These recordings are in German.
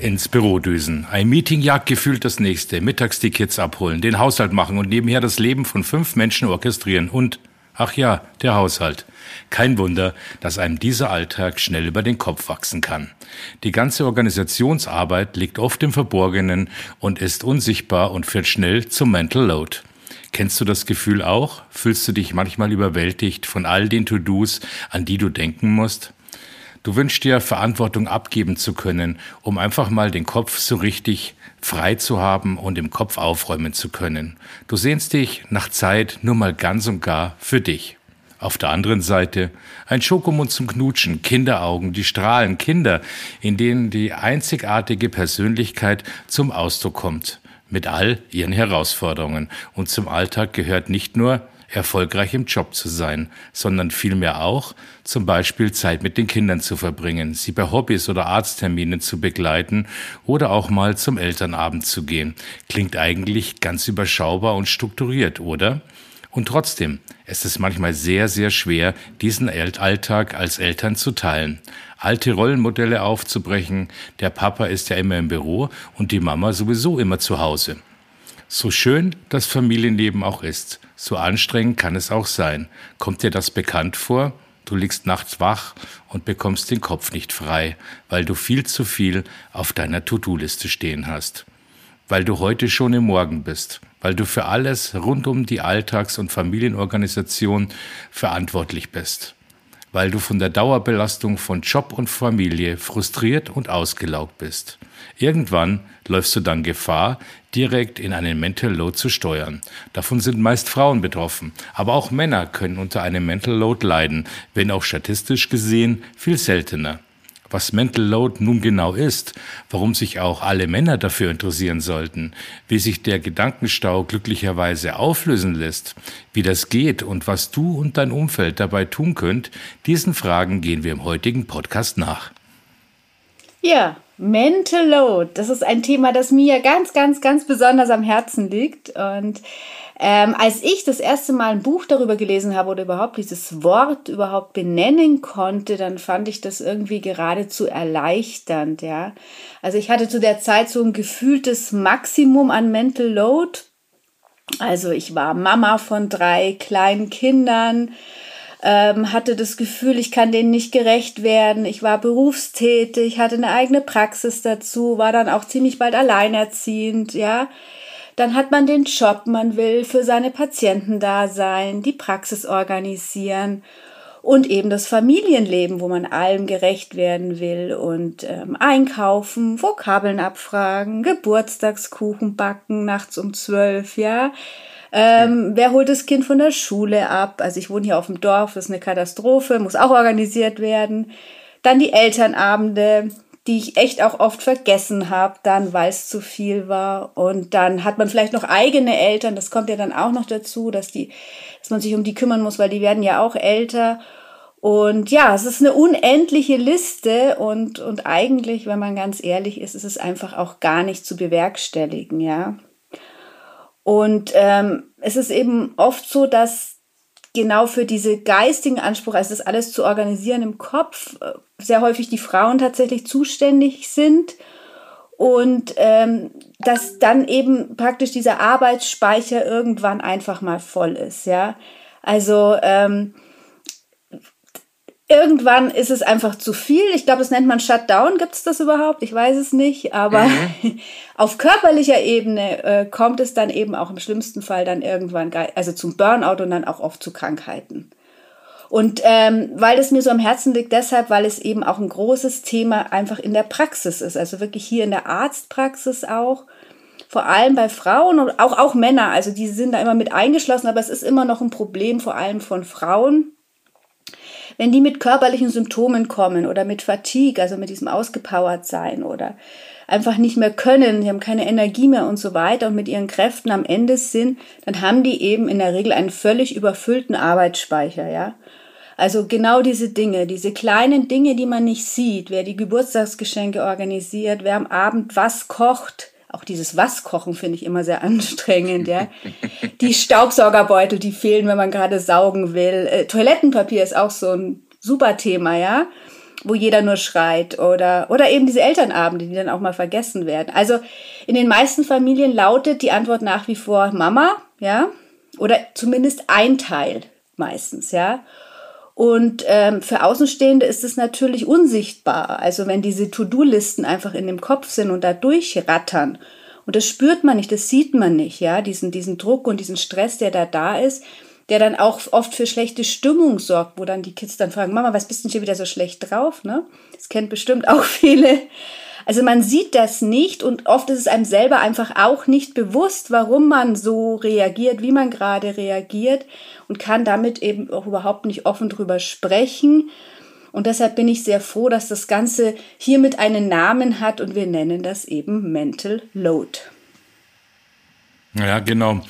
ins Büro düsen. Ein Meeting jagt gefühlt das nächste. Mittags die Kids abholen, den Haushalt machen und nebenher das Leben von fünf Menschen orchestrieren und, ach ja, der Haushalt. Kein Wunder, dass einem dieser Alltag schnell über den Kopf wachsen kann. Die ganze Organisationsarbeit liegt oft im Verborgenen und ist unsichtbar und führt schnell zum Mental Load. Kennst du das Gefühl auch? Fühlst du dich manchmal überwältigt von all den To-Dos, an die du denken musst? Du wünschst dir Verantwortung abgeben zu können, um einfach mal den Kopf so richtig frei zu haben und im Kopf aufräumen zu können. Du sehnst dich nach Zeit nur mal ganz und gar für dich. Auf der anderen Seite ein Schokomund zum Knutschen, Kinderaugen, die strahlen, Kinder, in denen die einzigartige Persönlichkeit zum Ausdruck kommt, mit all ihren Herausforderungen. Und zum Alltag gehört nicht nur erfolgreich im Job zu sein, sondern vielmehr auch zum Beispiel Zeit mit den Kindern zu verbringen, sie bei Hobbys oder Arztterminen zu begleiten oder auch mal zum Elternabend zu gehen. Klingt eigentlich ganz überschaubar und strukturiert, oder? Und trotzdem, es ist manchmal sehr, sehr schwer, diesen Alltag als Eltern zu teilen. Alte Rollenmodelle aufzubrechen, der Papa ist ja immer im Büro und die Mama sowieso immer zu Hause. So schön das Familienleben auch ist, so anstrengend kann es auch sein. Kommt dir das bekannt vor? Du liegst nachts wach und bekommst den Kopf nicht frei, weil du viel zu viel auf deiner To-Do-Liste stehen hast. Weil du heute schon im Morgen bist, weil du für alles rund um die Alltags- und Familienorganisation verantwortlich bist weil du von der Dauerbelastung von Job und Familie frustriert und ausgelaugt bist. Irgendwann läufst du dann Gefahr, direkt in einen Mental Load zu steuern. Davon sind meist Frauen betroffen, aber auch Männer können unter einem Mental Load leiden, wenn auch statistisch gesehen viel seltener. Was Mental Load nun genau ist, warum sich auch alle Männer dafür interessieren sollten, wie sich der Gedankenstau glücklicherweise auflösen lässt, wie das geht und was du und dein Umfeld dabei tun könnt, diesen Fragen gehen wir im heutigen Podcast nach. Ja, Mental Load, das ist ein Thema, das mir ganz, ganz, ganz besonders am Herzen liegt und ähm, als ich das erste Mal ein Buch darüber gelesen habe oder überhaupt dieses Wort überhaupt benennen konnte, dann fand ich das irgendwie geradezu erleichternd, ja. Also ich hatte zu der Zeit so ein gefühltes Maximum an Mental Load. Also ich war Mama von drei kleinen Kindern, ähm, hatte das Gefühl, ich kann denen nicht gerecht werden. Ich war berufstätig, hatte eine eigene Praxis dazu, war dann auch ziemlich bald alleinerziehend, ja. Dann hat man den Job, man will für seine Patienten da sein, die Praxis organisieren und eben das Familienleben, wo man allem gerecht werden will und ähm, einkaufen, Vokabeln abfragen, Geburtstagskuchen backen nachts um zwölf, ja. Ähm, ja. Wer holt das Kind von der Schule ab? Also ich wohne hier auf dem Dorf, das ist eine Katastrophe, muss auch organisiert werden. Dann die Elternabende, die ich echt auch oft vergessen habe, dann weil es zu viel war. Und dann hat man vielleicht noch eigene Eltern, das kommt ja dann auch noch dazu, dass die, dass man sich um die kümmern muss, weil die werden ja auch älter. Und ja, es ist eine unendliche Liste und, und eigentlich, wenn man ganz ehrlich ist, ist es einfach auch gar nicht zu bewerkstelligen, ja. Und ähm, es ist eben oft so, dass genau für diese geistigen Ansprüche, also das alles zu organisieren im Kopf, äh, sehr häufig die Frauen tatsächlich zuständig sind und ähm, dass dann eben praktisch dieser Arbeitsspeicher irgendwann einfach mal voll ist, ja. Also ähm, irgendwann ist es einfach zu viel. Ich glaube, das nennt man Shutdown. Gibt es das überhaupt? Ich weiß es nicht. Aber mhm. auf körperlicher Ebene äh, kommt es dann eben auch im schlimmsten Fall dann irgendwann, also zum Burnout und dann auch oft zu Krankheiten. Und ähm, weil es mir so am Herzen liegt, deshalb, weil es eben auch ein großes Thema einfach in der Praxis ist. Also wirklich hier in der Arztpraxis auch. Vor allem bei Frauen und auch, auch Männer. Also die sind da immer mit eingeschlossen, aber es ist immer noch ein Problem, vor allem von Frauen wenn die mit körperlichen Symptomen kommen oder mit Fatigue, also mit diesem ausgepowert sein oder einfach nicht mehr können, sie haben keine Energie mehr und so weiter und mit ihren Kräften am Ende sind, dann haben die eben in der Regel einen völlig überfüllten Arbeitsspeicher, ja. Also genau diese Dinge, diese kleinen Dinge, die man nicht sieht, wer die Geburtstagsgeschenke organisiert, wer am Abend was kocht, auch dieses Was-Kochen finde ich immer sehr anstrengend, ja. Die Staubsaugerbeutel, die fehlen, wenn man gerade saugen will. Äh, Toilettenpapier ist auch so ein super Thema, ja wo jeder nur schreit oder, oder eben diese Elternabende, die dann auch mal vergessen werden. Also in den meisten Familien lautet die Antwort nach wie vor Mama, ja, oder zumindest ein Teil meistens, ja. Und ähm, für Außenstehende ist es natürlich unsichtbar. Also wenn diese To-Do-Listen einfach in dem Kopf sind und da durchrattern und das spürt man nicht, das sieht man nicht, ja, diesen, diesen Druck und diesen Stress, der da da ist, der dann auch oft für schlechte Stimmung sorgt, wo dann die Kids dann fragen, Mama, was bist denn hier wieder so schlecht drauf? Ne? Das kennt bestimmt auch viele. Also man sieht das nicht und oft ist es einem selber einfach auch nicht bewusst, warum man so reagiert, wie man gerade reagiert und kann damit eben auch überhaupt nicht offen drüber sprechen. Und deshalb bin ich sehr froh, dass das Ganze hiermit einen Namen hat und wir nennen das eben Mental Load. Ja, genau.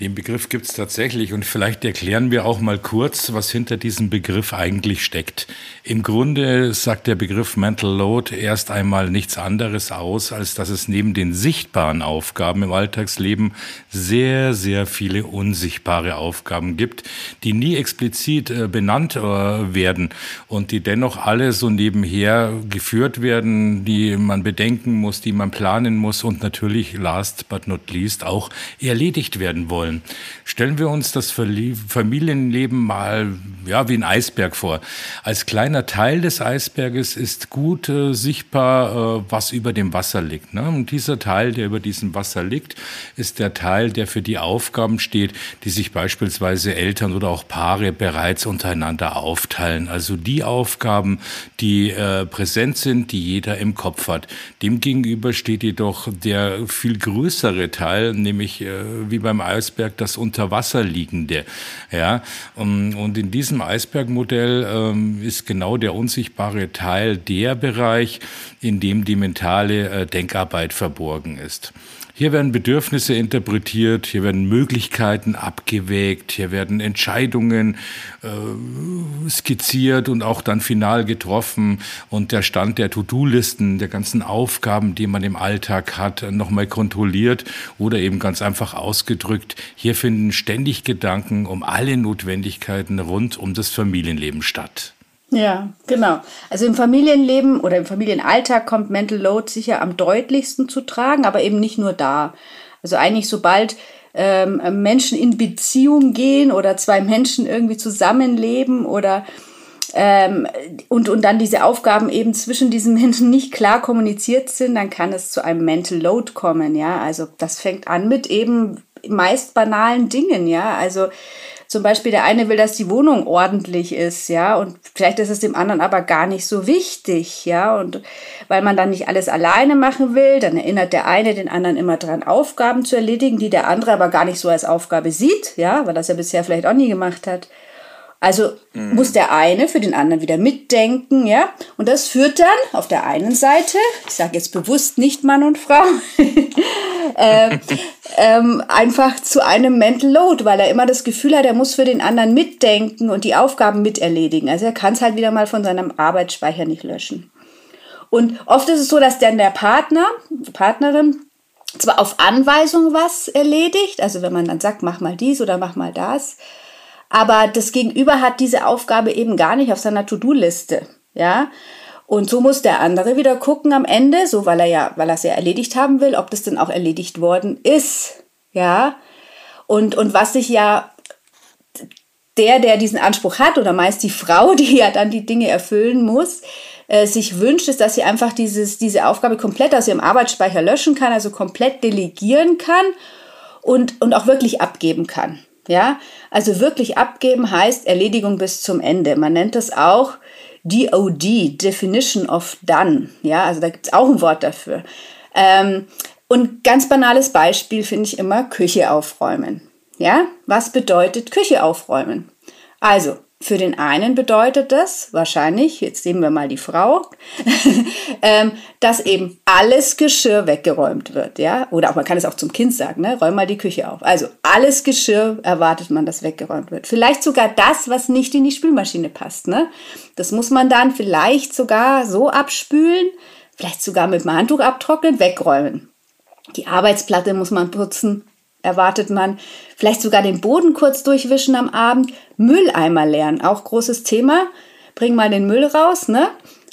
Den Begriff gibt es tatsächlich und vielleicht erklären wir auch mal kurz, was hinter diesem Begriff eigentlich steckt. Im Grunde sagt der Begriff Mental Load erst einmal nichts anderes aus, als dass es neben den sichtbaren Aufgaben im Alltagsleben sehr, sehr viele unsichtbare Aufgaben gibt, die nie explizit äh, benannt äh, werden und die dennoch alle so nebenher geführt werden, die man bedenken muss, die man planen muss und natürlich last but not least auch erledigt werden wollen wollen. Stellen wir uns das Familienleben mal ja, wie ein Eisberg vor. Als kleiner Teil des Eisberges ist gut äh, sichtbar, äh, was über dem Wasser liegt. Ne? Und dieser Teil, der über diesem Wasser liegt, ist der Teil, der für die Aufgaben steht, die sich beispielsweise Eltern oder auch Paare bereits untereinander aufteilen. Also die Aufgaben, die äh, präsent sind, die jeder im Kopf hat. Demgegenüber steht jedoch der viel größere Teil, nämlich äh, wie beim Eisberg, Eisberg das unter Wasser liegende. Ja, und in diesem Eisbergmodell ähm, ist genau der unsichtbare Teil der Bereich, in dem die mentale äh, Denkarbeit verborgen ist. Hier werden Bedürfnisse interpretiert, hier werden Möglichkeiten abgewägt, hier werden Entscheidungen äh, skizziert und auch dann final getroffen und der Stand der To-Do-Listen, der ganzen Aufgaben, die man im Alltag hat, nochmal kontrolliert oder eben ganz einfach ausgedrückt. Hier finden ständig Gedanken um alle Notwendigkeiten rund um das Familienleben statt. Ja, genau. Also im Familienleben oder im Familienalltag kommt Mental Load sicher am deutlichsten zu tragen, aber eben nicht nur da. Also eigentlich sobald ähm, Menschen in Beziehung gehen oder zwei Menschen irgendwie zusammenleben oder ähm, und, und dann diese Aufgaben eben zwischen diesen Menschen nicht klar kommuniziert sind, dann kann es zu einem Mental Load kommen, ja. Also das fängt an mit eben meist banalen Dingen, ja. Also zum Beispiel der eine will, dass die Wohnung ordentlich ist, ja, und vielleicht ist es dem anderen aber gar nicht so wichtig, ja, und weil man dann nicht alles alleine machen will, dann erinnert der eine den anderen immer dran, Aufgaben zu erledigen, die der andere aber gar nicht so als Aufgabe sieht, ja, weil das er bisher vielleicht auch nie gemacht hat. Also mhm. muss der eine für den anderen wieder mitdenken, ja. Und das führt dann auf der einen Seite, ich sage jetzt bewusst nicht Mann und Frau, äh, ähm, einfach zu einem Mental Load, weil er immer das Gefühl hat, er muss für den anderen mitdenken und die Aufgaben miterledigen. Also er kann es halt wieder mal von seinem Arbeitsspeicher nicht löschen. Und oft ist es so, dass dann der Partner, die Partnerin, zwar auf Anweisung was erledigt, also wenn man dann sagt, mach mal dies oder mach mal das, aber das Gegenüber hat diese Aufgabe eben gar nicht auf seiner To-Do-Liste, ja. Und so muss der andere wieder gucken am Ende, so weil er ja, weil er es ja erledigt haben will, ob das denn auch erledigt worden ist, ja. Und, und was sich ja der, der diesen Anspruch hat, oder meist die Frau, die ja dann die Dinge erfüllen muss, äh, sich wünscht, ist, dass sie einfach dieses, diese Aufgabe komplett aus ihrem Arbeitsspeicher löschen kann, also komplett delegieren kann und, und auch wirklich abgeben kann. Ja, also wirklich abgeben heißt Erledigung bis zum Ende. Man nennt das auch DOD, Definition of Done. Ja, also da gibt es auch ein Wort dafür. Ähm, und ganz banales Beispiel finde ich immer Küche aufräumen. Ja, was bedeutet Küche aufräumen? Also, Für den einen bedeutet das wahrscheinlich, jetzt sehen wir mal die Frau, ähm, dass eben alles Geschirr weggeräumt wird, ja. Oder auch man kann es auch zum Kind sagen, ne? Räum mal die Küche auf. Also alles Geschirr erwartet man, dass weggeräumt wird. Vielleicht sogar das, was nicht in die Spülmaschine passt, ne? Das muss man dann vielleicht sogar so abspülen, vielleicht sogar mit dem Handtuch abtrocknen, wegräumen. Die Arbeitsplatte muss man putzen, erwartet man. Vielleicht sogar den Boden kurz durchwischen am Abend. Mülleimer leeren, auch großes Thema. Bring mal den Müll raus, ne?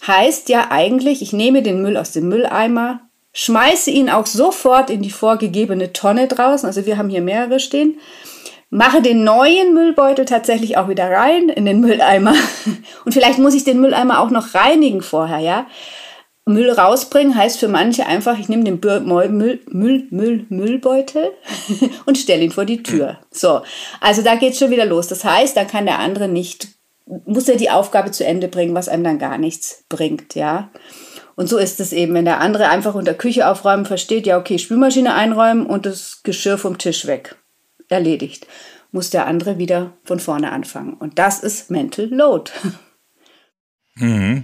Heißt ja eigentlich, ich nehme den Müll aus dem Mülleimer, schmeiße ihn auch sofort in die vorgegebene Tonne draußen. Also wir haben hier mehrere stehen. Mache den neuen Müllbeutel tatsächlich auch wieder rein in den Mülleimer. Und vielleicht muss ich den Mülleimer auch noch reinigen vorher, ja? Müll rausbringen heißt für manche einfach, ich nehme den Müll, Müll, Müll, Müllbeutel und stelle ihn vor die Tür. So, also da geht es schon wieder los. Das heißt, da kann der andere nicht, muss er die Aufgabe zu Ende bringen, was einem dann gar nichts bringt, ja. Und so ist es eben, wenn der andere einfach unter Küche aufräumen versteht, ja, okay, Spülmaschine einräumen und das Geschirr vom Tisch weg. Erledigt. Muss der andere wieder von vorne anfangen. Und das ist Mental Load. Mhm.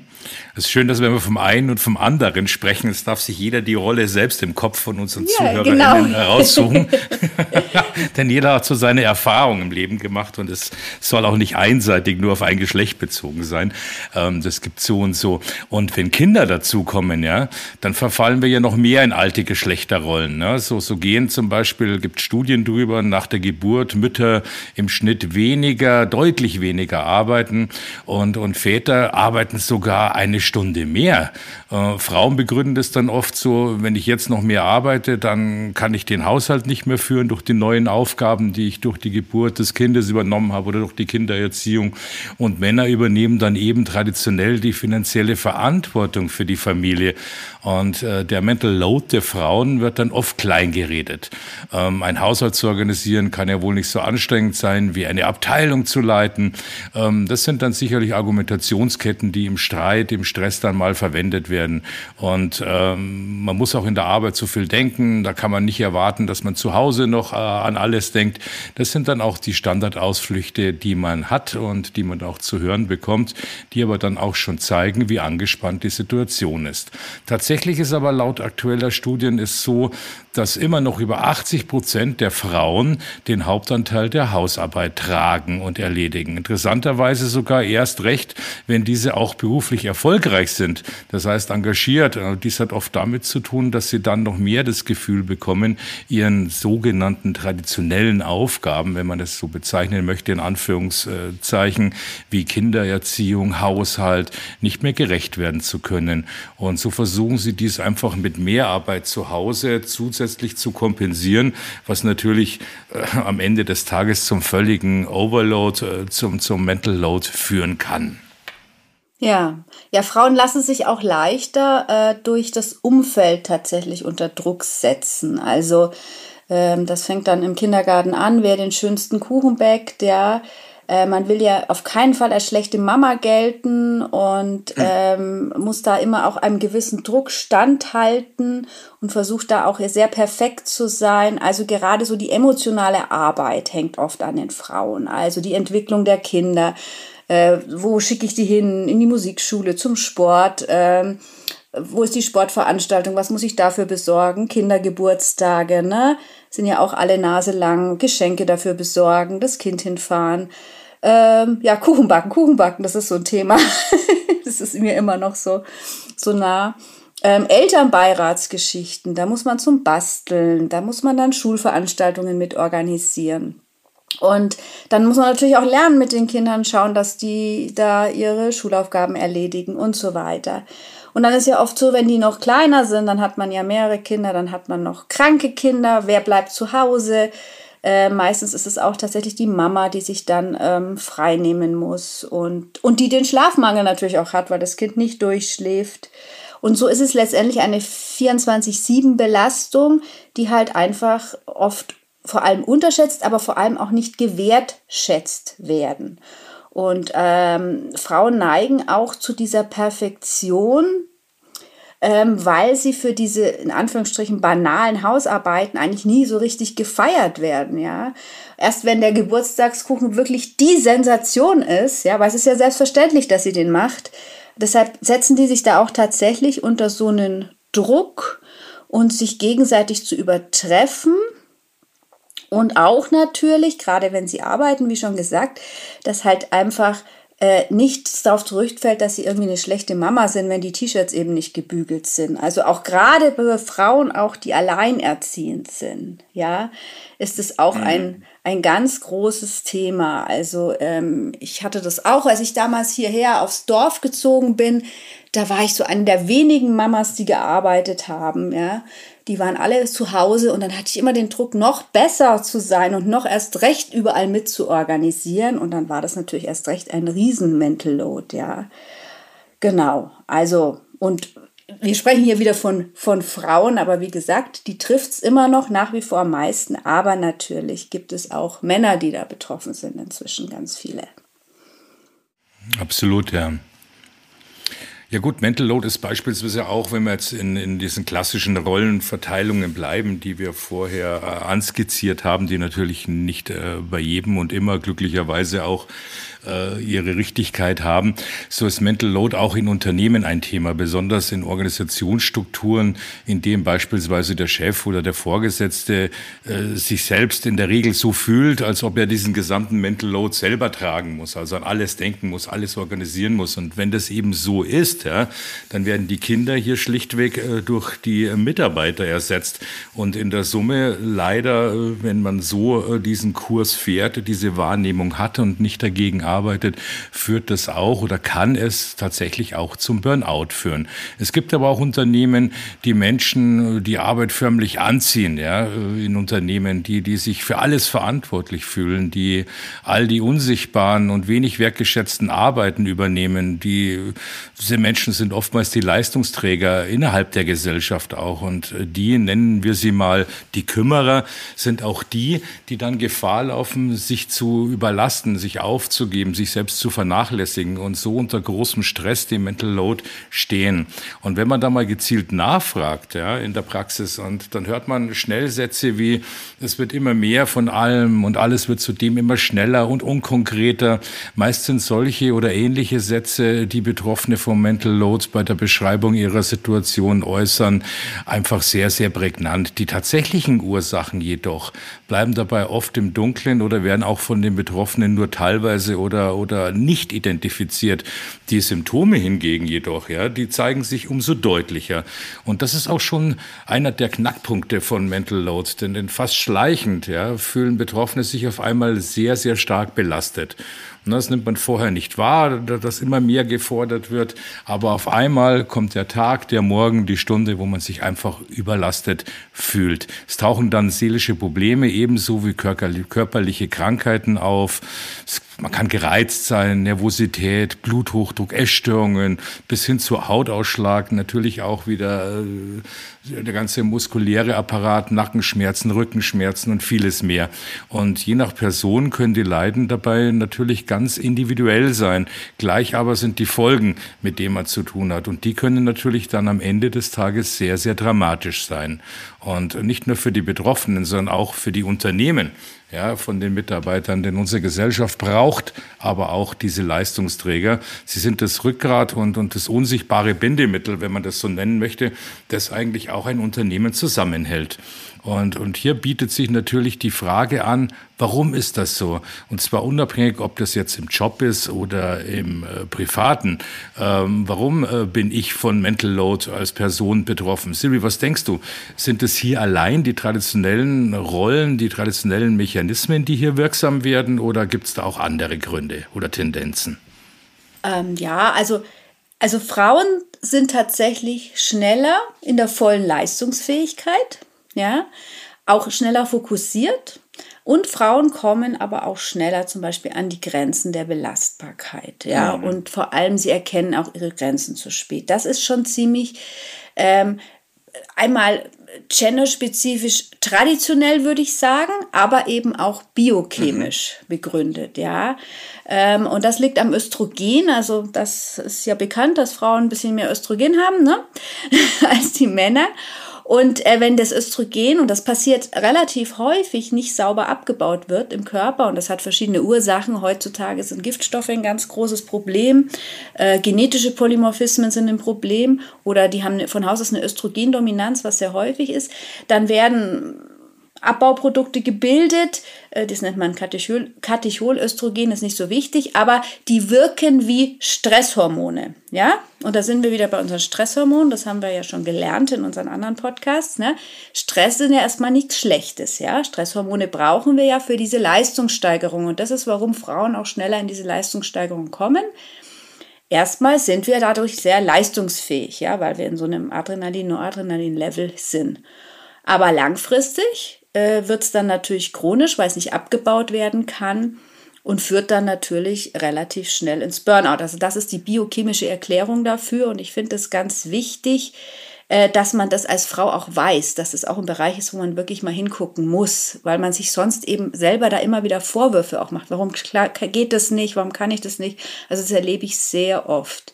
Es ist schön, dass wir vom einen und vom anderen sprechen. Es darf sich jeder die Rolle selbst im Kopf von unseren ja, ZuhörerInnen genau. heraussuchen. Denn jeder hat so seine Erfahrungen im Leben gemacht und es soll auch nicht einseitig nur auf ein Geschlecht bezogen sein. Ähm, das gibt so und so. Und wenn Kinder dazukommen, ja, dann verfallen wir ja noch mehr in alte Geschlechterrollen. Ne? So, so gehen zum Beispiel, gibt Studien drüber, nach der Geburt Mütter im Schnitt weniger, deutlich weniger arbeiten und, und Väter arbeiten sogar eine Stunde mehr. Äh, Frauen begründen das dann oft so, wenn ich jetzt noch mehr arbeite, dann kann ich den Haushalt nicht mehr führen durch die neuen Aufgaben, die ich durch die Geburt des Kindes übernommen habe oder durch die Kindererziehung. Und Männer übernehmen dann eben traditionell die finanzielle Verantwortung für die Familie. Und äh, der Mental Load der Frauen wird dann oft klein geredet. Ähm, ein Haushalt zu organisieren kann ja wohl nicht so anstrengend sein, wie eine Abteilung zu leiten. Ähm, das sind dann sicherlich Argumentationsketten, die im Streit, im Stress dann mal verwendet werden. Und ähm, man muss auch in der Arbeit zu viel denken. Da kann man nicht erwarten, dass man zu Hause noch äh, an alles denkt. Das sind dann auch die Standardausflüchte, die man hat und die man auch zu hören bekommt, die aber dann auch schon zeigen, wie angespannt die Situation ist. Tatsächlich ist aber laut aktueller Studien es so, dass immer noch über 80 Prozent der Frauen den Hauptanteil der Hausarbeit tragen und erledigen. Interessanterweise sogar erst recht, wenn diese auch beruflich erfolgreich sind, das heißt engagiert. Dies hat oft damit zu tun, dass sie dann noch mehr das Gefühl bekommen, ihren sogenannten traditionellen Aufgaben, wenn man es so bezeichnen möchte, in Anführungszeichen, wie Kindererziehung, Haushalt, nicht mehr gerecht werden zu können. Und so versuchen sie dies einfach mit Mehrarbeit zu Hause zusätzlich zu kompensieren, was natürlich äh, am Ende des Tages zum völligen Overload, äh, zum, zum Mental Load führen kann. Ja, ja, Frauen lassen sich auch leichter äh, durch das Umfeld tatsächlich unter Druck setzen. Also ähm, das fängt dann im Kindergarten an, wer den schönsten Kuchen bäckt, ja. Äh, man will ja auf keinen Fall als schlechte Mama gelten und hm. ähm, muss da immer auch einem gewissen Druck standhalten und versucht da auch sehr perfekt zu sein. Also gerade so die emotionale Arbeit hängt oft an den Frauen. Also die Entwicklung der Kinder. Äh, wo schicke ich die hin? In die Musikschule, zum Sport. Ähm, wo ist die Sportveranstaltung? Was muss ich dafür besorgen? Kindergeburtstage, ne? Sind ja auch alle Nase lang. Geschenke dafür besorgen, das Kind hinfahren. Ähm, ja, Kuchen backen, Kuchen backen, das ist so ein Thema. das ist mir immer noch so, so nah. Ähm, Elternbeiratsgeschichten, da muss man zum Basteln, da muss man dann Schulveranstaltungen mit organisieren. Und dann muss man natürlich auch lernen mit den Kindern, schauen, dass die da ihre Schulaufgaben erledigen und so weiter. Und dann ist ja oft so, wenn die noch kleiner sind, dann hat man ja mehrere Kinder, dann hat man noch kranke Kinder, wer bleibt zu Hause? Äh, meistens ist es auch tatsächlich die Mama, die sich dann ähm, frei nehmen muss und, und die den Schlafmangel natürlich auch hat, weil das Kind nicht durchschläft. Und so ist es letztendlich eine 24-7-Belastung, die halt einfach oft vor allem unterschätzt, aber vor allem auch nicht gewertschätzt werden. Und ähm, Frauen neigen auch zu dieser Perfektion, ähm, weil sie für diese in Anführungsstrichen banalen Hausarbeiten eigentlich nie so richtig gefeiert werden, ja. Erst wenn der Geburtstagskuchen wirklich die Sensation ist, ja, weil es ist ja selbstverständlich, dass sie den macht. Deshalb setzen die sich da auch tatsächlich unter so einen Druck und sich gegenseitig zu übertreffen. Und auch natürlich, gerade wenn sie arbeiten, wie schon gesagt, dass halt einfach äh, nichts darauf zurückfällt, dass sie irgendwie eine schlechte Mama sind, wenn die T-Shirts eben nicht gebügelt sind. Also auch gerade bei Frauen, auch die alleinerziehend sind, ja, ist es auch mhm. ein, ein ganz großes Thema. Also ähm, ich hatte das auch, als ich damals hierher aufs Dorf gezogen bin, da war ich so eine der wenigen Mamas, die gearbeitet haben, ja die waren alle zu Hause und dann hatte ich immer den Druck, noch besser zu sein und noch erst recht überall mitzuorganisieren. Und dann war das natürlich erst recht ein riesen Mental Load, ja. Genau, also und wir sprechen hier wieder von, von Frauen, aber wie gesagt, die trifft es immer noch nach wie vor am meisten. Aber natürlich gibt es auch Männer, die da betroffen sind, inzwischen ganz viele. Absolut, ja. Ja gut, Mental Load ist beispielsweise auch, wenn wir jetzt in, in diesen klassischen Rollenverteilungen bleiben, die wir vorher äh, anskizziert haben, die natürlich nicht äh, bei jedem und immer glücklicherweise auch äh, ihre Richtigkeit haben, so ist Mental Load auch in Unternehmen ein Thema, besonders in Organisationsstrukturen, in denen beispielsweise der Chef oder der Vorgesetzte äh, sich selbst in der Regel so fühlt, als ob er diesen gesamten Mental Load selber tragen muss, also an alles denken muss, alles organisieren muss. Und wenn das eben so ist, ja, dann werden die Kinder hier schlichtweg äh, durch die Mitarbeiter ersetzt. Und in der Summe leider, äh, wenn man so äh, diesen Kurs fährt, diese Wahrnehmung hat und nicht dagegen arbeitet, arbeitet, führt das auch oder kann es tatsächlich auch zum Burnout führen. Es gibt aber auch Unternehmen, die Menschen die Arbeit förmlich anziehen, ja, in Unternehmen, die, die sich für alles verantwortlich fühlen, die all die unsichtbaren und wenig wertgeschätzten Arbeiten übernehmen. Die, diese Menschen sind oftmals die Leistungsträger innerhalb der Gesellschaft auch und die nennen wir sie mal die Kümmerer, sind auch die, die dann Gefahr laufen, sich zu überlasten, sich aufzugeben aufzugeben, sich selbst zu vernachlässigen und so unter großem Stress, dem Mental Load stehen. Und wenn man da mal gezielt nachfragt, ja, in der Praxis, und dann hört man schnell Sätze wie, es wird immer mehr von allem und alles wird zudem immer schneller und unkonkreter. Meist sind solche oder ähnliche Sätze, die Betroffene vom Mental Load bei der Beschreibung ihrer Situation äußern, einfach sehr, sehr prägnant. Die tatsächlichen Ursachen jedoch bleiben dabei oft im Dunkeln oder werden auch von den Betroffenen nur teilweise oder oder, oder nicht identifiziert. Die Symptome hingegen jedoch, ja, die zeigen sich umso deutlicher. Und das ist auch schon einer der Knackpunkte von Mental Load, denn, denn fast schleichend ja, fühlen Betroffene sich auf einmal sehr, sehr stark belastet. Das nimmt man vorher nicht wahr, dass immer mehr gefordert wird. Aber auf einmal kommt der Tag, der Morgen, die Stunde, wo man sich einfach überlastet fühlt. Es tauchen dann seelische Probleme ebenso wie körperliche Krankheiten auf. Man kann gereizt sein, Nervosität, Bluthochdruck, Essstörungen bis hin zu Hautausschlag, natürlich auch wieder äh, der ganze muskuläre Apparat, Nackenschmerzen, Rückenschmerzen und vieles mehr. Und je nach Person können die Leiden dabei natürlich ganz individuell sein. Gleich aber sind die Folgen, mit denen man zu tun hat. Und die können natürlich dann am Ende des Tages sehr, sehr dramatisch sein. Und nicht nur für die Betroffenen, sondern auch für die Unternehmen ja, von den Mitarbeitern. Denn unsere Gesellschaft braucht aber auch diese Leistungsträger. Sie sind das Rückgrat und, und das unsichtbare Bindemittel, wenn man das so nennen möchte, das eigentlich auch ein Unternehmen zusammenhält. Und, und hier bietet sich natürlich die Frage an, warum ist das so? Und zwar unabhängig, ob das jetzt im Job ist oder im äh, Privaten. Ähm, warum äh, bin ich von Mental Load als Person betroffen? Silvi, was denkst du? Sind es hier allein die traditionellen Rollen, die traditionellen Mechanismen, die hier wirksam werden oder gibt es da auch andere Gründe oder Tendenzen? Ähm, ja, also, also Frauen sind tatsächlich schneller in der vollen Leistungsfähigkeit ja, auch schneller fokussiert. Und Frauen kommen aber auch schneller zum Beispiel an die Grenzen der Belastbarkeit. Ja, mhm. und vor allem sie erkennen auch ihre Grenzen zu spät. Das ist schon ziemlich ähm, einmal genderspezifisch traditionell, würde ich sagen, aber eben auch biochemisch mhm. begründet, ja. Ähm, und das liegt am Östrogen. Also das ist ja bekannt, dass Frauen ein bisschen mehr Östrogen haben ne? als die Männer. Und äh, wenn das Östrogen, und das passiert relativ häufig, nicht sauber abgebaut wird im Körper, und das hat verschiedene Ursachen, heutzutage sind Giftstoffe ein ganz großes Problem, äh, genetische Polymorphismen sind ein Problem, oder die haben von Haus aus eine Östrogendominanz, was sehr häufig ist, dann werden Abbauprodukte gebildet. Äh, das nennt man Katechol Katecholöstrogen, ist nicht so wichtig, aber die wirken wie Stresshormone. Ja, und da sind wir wieder bei unseren Stresshormonen. Das haben wir ja schon gelernt in unseren anderen Podcasts. Ne? Stress ist ja erstmal nichts Schlechtes. Ja, Stresshormone brauchen wir ja für diese Leistungssteigerung. Und das ist, warum Frauen auch schneller in diese Leistungssteigerung kommen. Erstmal sind wir dadurch sehr leistungsfähig, ja, weil wir in so einem Adrenalin-Noradrenalin-Level sind. Aber langfristig äh, wird es dann natürlich chronisch, weil es nicht abgebaut werden kann und führt dann natürlich relativ schnell ins Burnout. Also das ist die biochemische Erklärung dafür und ich finde es ganz wichtig, äh, dass man das als Frau auch weiß, dass es auch ein Bereich ist, wo man wirklich mal hingucken muss, weil man sich sonst eben selber da immer wieder Vorwürfe auch macht. Warum geht das nicht? Warum kann ich das nicht? Also das erlebe ich sehr oft.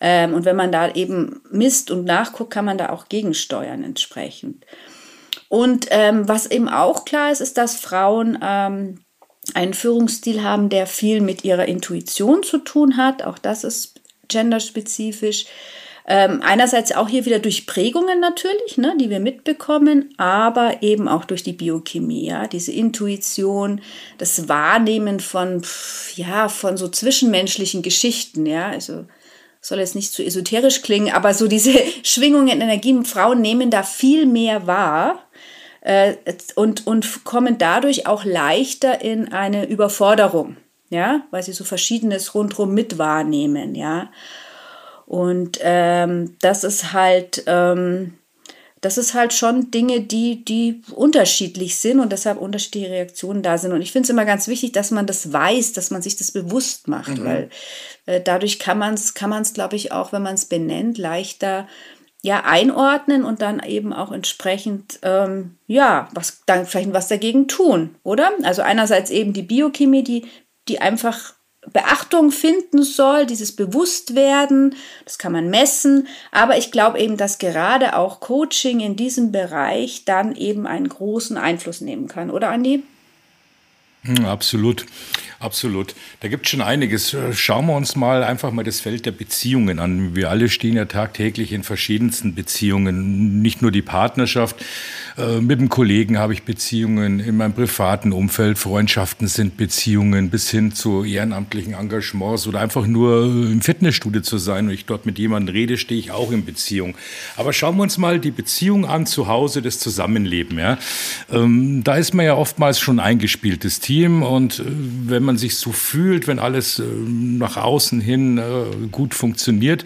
Ähm, und wenn man da eben misst und nachguckt, kann man da auch gegensteuern entsprechend. Und ähm, was eben auch klar ist, ist, dass Frauen ähm, einen Führungsstil haben, der viel mit ihrer Intuition zu tun hat. Auch das ist genderspezifisch. Ähm, einerseits auch hier wieder durch Prägungen natürlich, ne, die wir mitbekommen, aber eben auch durch die Biochemie, ja, diese Intuition, das Wahrnehmen von, ja, von so zwischenmenschlichen Geschichten, ja, also soll jetzt nicht zu esoterisch klingen, aber so diese Schwingungen, Energien, Frauen nehmen da viel mehr wahr und, und kommen dadurch auch leichter in eine Überforderung, ja, weil sie so Verschiedenes rundherum mit wahrnehmen, ja. Und ähm, das ist halt, ähm, das ist halt schon Dinge, die, die unterschiedlich sind und deshalb unterschiedliche Reaktionen da sind. Und ich finde es immer ganz wichtig, dass man das weiß, dass man sich das bewusst macht, mhm. weil äh, dadurch kann man es, kann man es, glaube ich, auch, wenn man es benennt, leichter ja einordnen und dann eben auch entsprechend ähm, ja was dann vielleicht was dagegen tun, oder? Also einerseits eben die Biochemie, die die einfach Beachtung finden soll, dieses Bewusstwerden, das kann man messen, aber ich glaube eben, dass gerade auch Coaching in diesem Bereich dann eben einen großen Einfluss nehmen kann, oder Andi? Hm, absolut. Absolut. Da gibt es schon einiges. Schauen wir uns mal einfach mal das Feld der Beziehungen an. Wir alle stehen ja tagtäglich in verschiedensten Beziehungen. Nicht nur die Partnerschaft. Äh, mit dem Kollegen habe ich Beziehungen. In meinem privaten Umfeld, Freundschaften sind Beziehungen bis hin zu ehrenamtlichen Engagements oder einfach nur im Fitnessstudio zu sein und ich dort mit jemandem rede, stehe ich auch in Beziehung. Aber schauen wir uns mal die Beziehung an zu Hause, das Zusammenleben. Ja? Ähm, da ist man ja oftmals schon ein eingespieltes Team und äh, wenn man sich so fühlt, wenn alles äh, nach außen hin äh, gut funktioniert,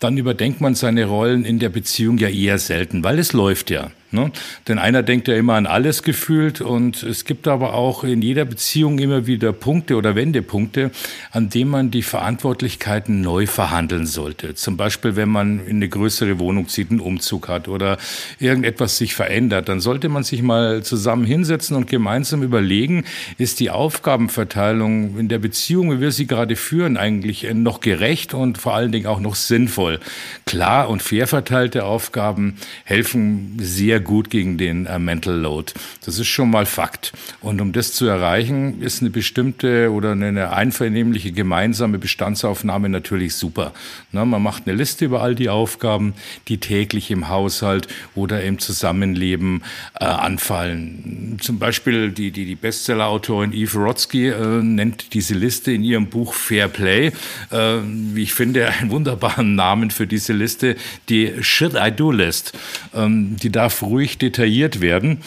dann überdenkt man seine Rollen in der Beziehung ja eher selten, weil es läuft ja. Ne? Denn einer denkt ja immer an alles gefühlt und es gibt aber auch in jeder Beziehung immer wieder Punkte oder Wendepunkte, an denen man die Verantwortlichkeiten neu verhandeln sollte. Zum Beispiel, wenn man in eine größere Wohnung zieht, einen Umzug hat oder irgendetwas sich verändert, dann sollte man sich mal zusammen hinsetzen und gemeinsam überlegen, ist die Aufgabenverteilung in der Beziehung, wie wir sie gerade führen, eigentlich noch gerecht und vor allen Dingen auch noch sinnvoll. Klar und fair verteilte Aufgaben helfen sehr gut gegen den äh, Mental Load. Das ist schon mal Fakt. Und um das zu erreichen, ist eine bestimmte oder eine einvernehmliche gemeinsame Bestandsaufnahme natürlich super. Na, man macht eine Liste über all die Aufgaben, die täglich im Haushalt oder im Zusammenleben äh, anfallen. Zum Beispiel die, die, die Bestseller-Autorin Eve Rodsky äh, nennt diese Liste in ihrem Buch Fair Play, äh, wie ich finde, einen wunderbaren Namen für diese Liste, die Should I Do List. Ähm, die darf ruhig detailliert werden.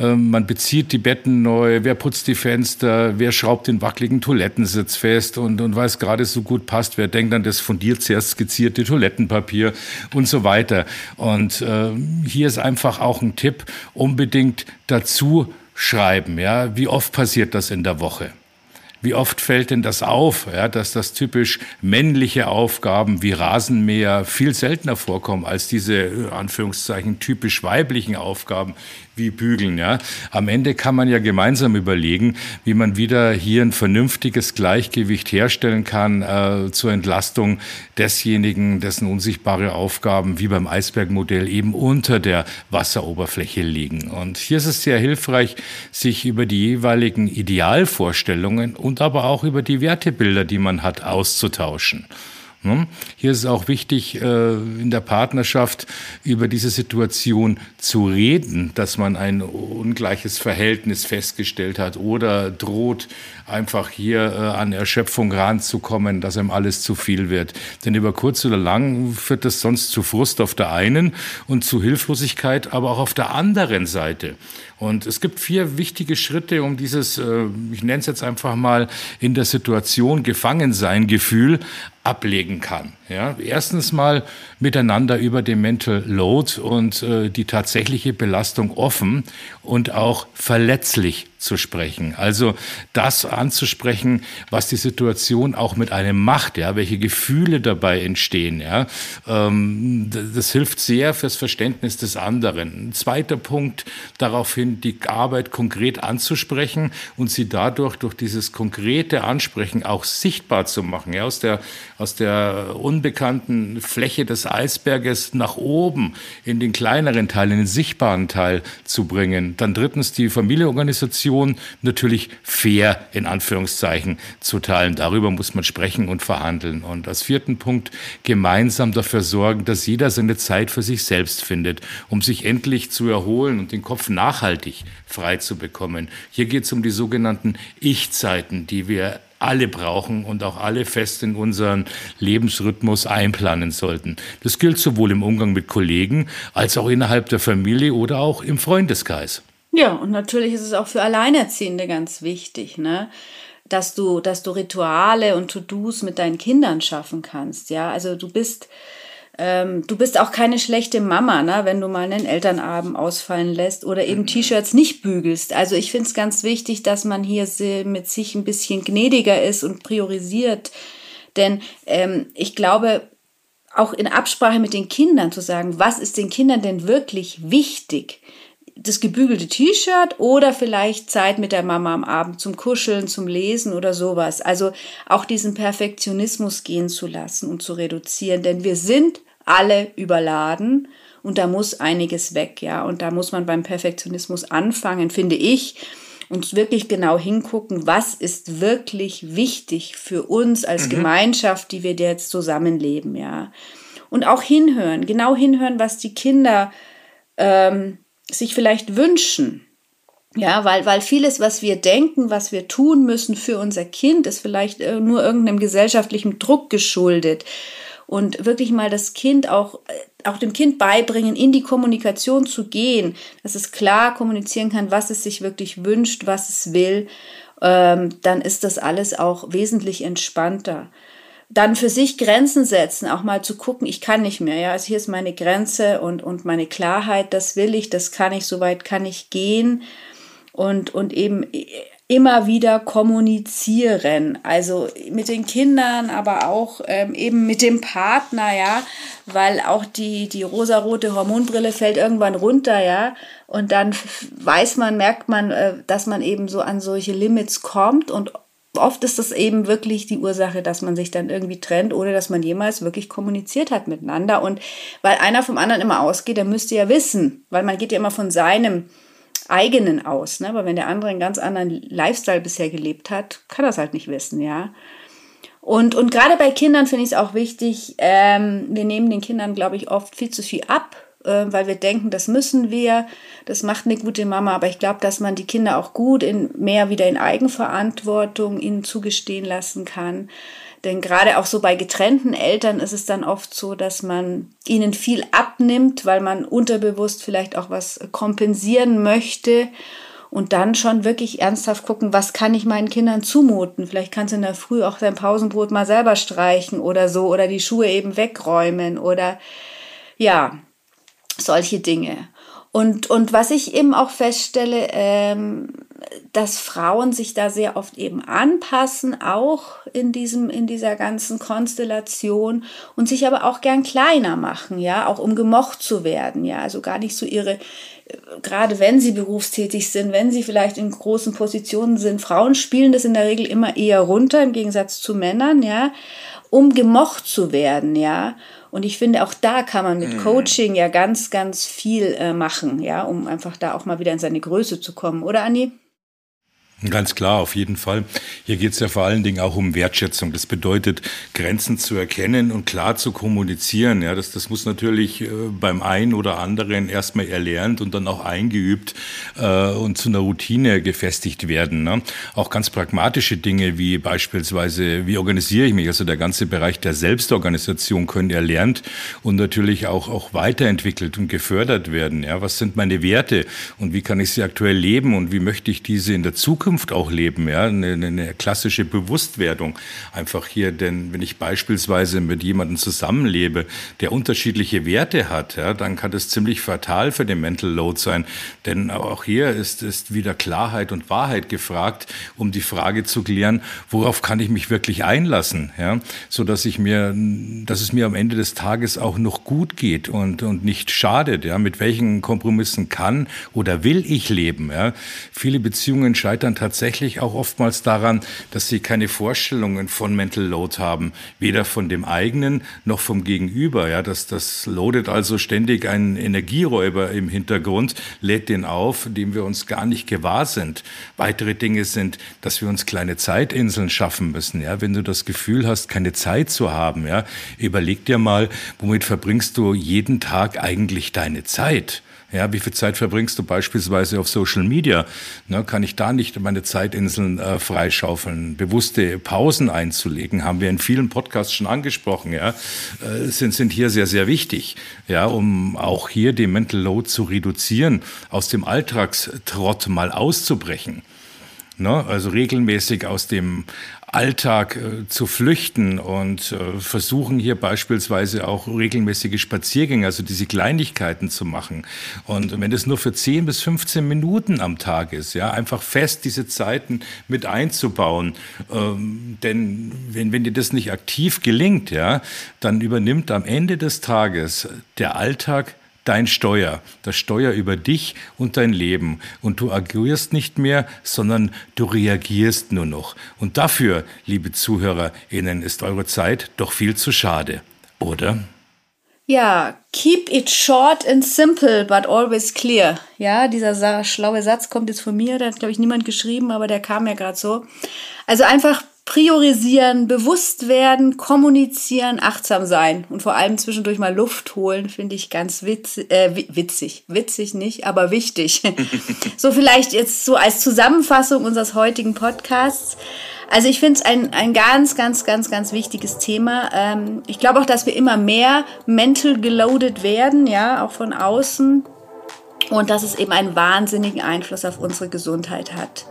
Ähm, man bezieht die Betten neu, wer putzt die Fenster, wer schraubt den wackeligen Toilettensitz fest und, und weil es gerade so gut passt, wer denkt an das von dir zuerst skizzierte Toilettenpapier und so weiter. Und äh, hier ist einfach auch ein Tipp, unbedingt dazu schreiben, ja, wie oft passiert das in der Woche? Wie oft fällt denn das auf, ja, dass das typisch männliche Aufgaben wie Rasenmäher viel seltener vorkommen als diese Anführungszeichen typisch weiblichen Aufgaben wie bügeln. Ja. Am Ende kann man ja gemeinsam überlegen, wie man wieder hier ein vernünftiges Gleichgewicht herstellen kann äh, zur Entlastung desjenigen, dessen unsichtbare Aufgaben wie beim Eisbergmodell eben unter der Wasseroberfläche liegen. Und hier ist es sehr hilfreich, sich über die jeweiligen Idealvorstellungen und aber auch über die Wertebilder, die man hat, auszutauschen. Ne? Hier ist es auch wichtig, äh, in der Partnerschaft über diese Situation zu reden, dass man ein ungleiches Verhältnis festgestellt hat oder droht, einfach hier äh, an Erschöpfung ranzukommen, dass einem alles zu viel wird. Denn über kurz oder lang führt das sonst zu Frust auf der einen und zu Hilflosigkeit, aber auch auf der anderen Seite. Und es gibt vier wichtige Schritte, um dieses, äh, ich nenne es jetzt einfach mal, in der Situation Gefangensein Gefühl ablegen kann. Ja, erstens mal miteinander über den Mental Load und äh, die tatsächliche Belastung offen und auch verletzlich zu sprechen. Also das anzusprechen, was die Situation auch mit einem macht, ja, welche Gefühle dabei entstehen. Ja, ähm, das hilft sehr fürs Verständnis des anderen. Ein zweiter Punkt, daraufhin die Arbeit konkret anzusprechen und sie dadurch durch dieses konkrete Ansprechen auch sichtbar zu machen. Ja, aus der aus der unbekannten Fläche des Eisberges nach oben in den kleineren Teil, in den sichtbaren Teil zu bringen. Dann drittens die Familienorganisation natürlich fair in Anführungszeichen zu teilen. Darüber muss man sprechen und verhandeln. Und als vierten Punkt gemeinsam dafür sorgen, dass jeder seine Zeit für sich selbst findet, um sich endlich zu erholen und den Kopf nachhaltig frei zu bekommen. Hier geht es um die sogenannten Ich-Zeiten, die wir alle brauchen und auch alle fest in unseren Lebensrhythmus einplanen sollten. Das gilt sowohl im Umgang mit Kollegen als auch innerhalb der Familie oder auch im Freundeskreis. Ja, und natürlich ist es auch für Alleinerziehende ganz wichtig, ne? dass du, dass du Rituale und To-Dos mit deinen Kindern schaffen kannst. Ja, also du bist ähm, du bist auch keine schlechte Mama, ne, wenn du mal einen Elternabend ausfallen lässt oder eben mhm. T-Shirts nicht bügelst. Also ich finde es ganz wichtig, dass man hier mit sich ein bisschen gnädiger ist und priorisiert. Denn ähm, ich glaube, auch in Absprache mit den Kindern zu sagen, was ist den Kindern denn wirklich wichtig? Das gebügelte T-Shirt oder vielleicht Zeit mit der Mama am Abend zum Kuscheln, zum Lesen oder sowas. Also auch diesen Perfektionismus gehen zu lassen und zu reduzieren, denn wir sind alle überladen und da muss einiges weg, ja. Und da muss man beim Perfektionismus anfangen, finde ich, und wirklich genau hingucken, was ist wirklich wichtig für uns als mhm. Gemeinschaft, die wir jetzt zusammenleben, ja. Und auch hinhören, genau hinhören, was die Kinder ähm, sich vielleicht wünschen. Ja, weil, weil vieles, was wir denken, was wir tun müssen für unser Kind, ist vielleicht äh, nur irgendeinem gesellschaftlichen Druck geschuldet und wirklich mal das Kind auch, äh, auch dem Kind beibringen, in die Kommunikation zu gehen, dass es klar kommunizieren kann, was es sich wirklich wünscht, was es will, ähm, dann ist das alles auch wesentlich entspannter. Dann für sich Grenzen setzen, auch mal zu gucken, ich kann nicht mehr, ja, also hier ist meine Grenze und, und meine Klarheit, das will ich, das kann ich, soweit kann ich gehen und, und eben immer wieder kommunizieren. Also mit den Kindern, aber auch ähm, eben mit dem Partner, ja, weil auch die, die rosarote Hormonbrille fällt irgendwann runter, ja. Und dann weiß man, merkt man, äh, dass man eben so an solche Limits kommt und oft ist das eben wirklich die Ursache, dass man sich dann irgendwie trennt oder dass man jemals wirklich kommuniziert hat miteinander. Und weil einer vom anderen immer ausgeht, der müsste ja wissen, weil man geht ja immer von seinem eigenen aus. Ne? Aber wenn der andere einen ganz anderen Lifestyle bisher gelebt hat, kann das halt nicht wissen, ja. Und, und gerade bei Kindern finde ich es auch wichtig, ähm, wir nehmen den Kindern, glaube ich, oft viel zu viel ab, äh, weil wir denken, das müssen wir, das macht eine gute Mama. Aber ich glaube, dass man die Kinder auch gut in mehr wieder in Eigenverantwortung ihnen zugestehen lassen kann. Denn gerade auch so bei getrennten Eltern ist es dann oft so, dass man ihnen viel abnimmt, weil man unterbewusst vielleicht auch was kompensieren möchte und dann schon wirklich ernsthaft gucken, was kann ich meinen Kindern zumuten? Vielleicht kannst du in der Früh auch dein Pausenbrot mal selber streichen oder so oder die Schuhe eben wegräumen oder ja, solche Dinge. Und, und was ich eben auch feststelle, ähm, dass Frauen sich da sehr oft eben anpassen, auch in diesem, in dieser ganzen Konstellation und sich aber auch gern kleiner machen, ja, auch um gemocht zu werden, ja, also gar nicht so ihre, gerade wenn sie berufstätig sind, wenn sie vielleicht in großen Positionen sind, Frauen spielen das in der Regel immer eher runter, im Gegensatz zu Männern, ja, um gemocht zu werden, ja. Und ich finde, auch da kann man mit mhm. Coaching ja ganz, ganz viel äh, machen, ja, um einfach da auch mal wieder in seine Größe zu kommen, oder Anni? Ganz klar, auf jeden Fall. Hier geht es ja vor allen Dingen auch um Wertschätzung. Das bedeutet, Grenzen zu erkennen und klar zu kommunizieren. Ja, das, das muss natürlich äh, beim einen oder anderen erstmal erlernt und dann auch eingeübt äh, und zu einer Routine gefestigt werden. Ne? Auch ganz pragmatische Dinge wie beispielsweise, wie organisiere ich mich? Also der ganze Bereich der Selbstorganisation können erlernt und natürlich auch, auch weiterentwickelt und gefördert werden. Ja, was sind meine Werte und wie kann ich sie aktuell leben und wie möchte ich diese in der Zukunft Zukunft auch leben, ja, eine, eine klassische Bewusstwerdung. Einfach hier, denn wenn ich beispielsweise mit jemandem zusammenlebe, der unterschiedliche Werte hat, ja, dann kann das ziemlich fatal für den Mental Load sein, denn auch hier ist, ist wieder Klarheit und Wahrheit gefragt, um die Frage zu klären, worauf kann ich mich wirklich einlassen, ja, so dass ich mir, dass es mir am Ende des Tages auch noch gut geht und, und nicht schadet, ja, mit welchen Kompromissen kann oder will ich leben, ja. Viele Beziehungen scheitern tatsächlich auch oftmals daran, dass sie keine Vorstellungen von Mental Load haben, weder von dem eigenen noch vom Gegenüber. Ja, das, das loadet also ständig einen Energieräuber im Hintergrund, lädt den auf, dem wir uns gar nicht gewahr sind. Weitere Dinge sind, dass wir uns kleine Zeitinseln schaffen müssen. Ja, wenn du das Gefühl hast, keine Zeit zu haben, ja, überleg dir mal, womit verbringst du jeden Tag eigentlich deine Zeit? Ja, wie viel Zeit verbringst du beispielsweise auf Social Media? Ne, kann ich da nicht meine Zeitinseln äh, freischaufeln? Bewusste Pausen einzulegen, haben wir in vielen Podcasts schon angesprochen, ja, äh, sind, sind hier sehr, sehr wichtig, ja, um auch hier den Mental Load zu reduzieren, aus dem Alltagstrott mal auszubrechen. Ne? Also regelmäßig aus dem Alltag äh, zu flüchten und äh, versuchen hier beispielsweise auch regelmäßige Spaziergänge, also diese Kleinigkeiten zu machen. Und wenn es nur für 10 bis 15 Minuten am Tag ist, ja, einfach fest diese Zeiten mit einzubauen. Ähm, denn wenn, wenn dir das nicht aktiv gelingt, ja, dann übernimmt am Ende des Tages der Alltag dein Steuer, das Steuer über dich und dein Leben. Und du agierst nicht mehr, sondern du reagierst nur noch. Und dafür, liebe ZuhörerInnen, ist eure Zeit doch viel zu schade, oder? Ja, keep it short and simple, but always clear. Ja, dieser schlaue Satz kommt jetzt von mir, der hat, glaube ich, niemand geschrieben, aber der kam mir gerade so. Also einfach priorisieren, bewusst werden, kommunizieren, achtsam sein und vor allem zwischendurch mal Luft holen, finde ich ganz witzig, äh, witzig, witzig nicht, aber wichtig. so vielleicht jetzt so als Zusammenfassung unseres heutigen Podcasts. Also ich finde es ein, ein ganz, ganz, ganz, ganz wichtiges Thema. Ähm, ich glaube auch, dass wir immer mehr mental geloaded werden, ja, auch von außen. Und dass es eben einen wahnsinnigen Einfluss auf unsere Gesundheit hat.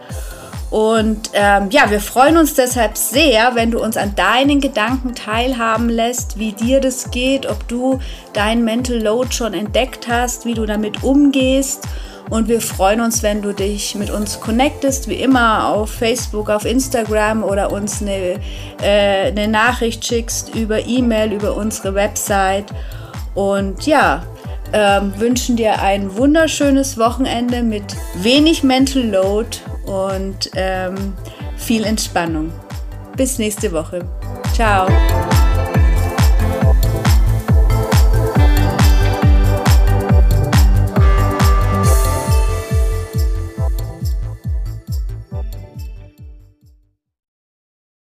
Und ähm, ja, wir freuen uns deshalb sehr, wenn du uns an deinen Gedanken teilhaben lässt, wie dir das geht, ob du dein Mental Load schon entdeckt hast, wie du damit umgehst. Und wir freuen uns, wenn du dich mit uns connectest, wie immer auf Facebook, auf Instagram oder uns eine, äh, eine Nachricht schickst über E-Mail, über unsere Website. Und ja, ähm, wünschen dir ein wunderschönes Wochenende mit wenig Mental Load und ähm, viel Entspannung. Bis nächste Woche. Ciao.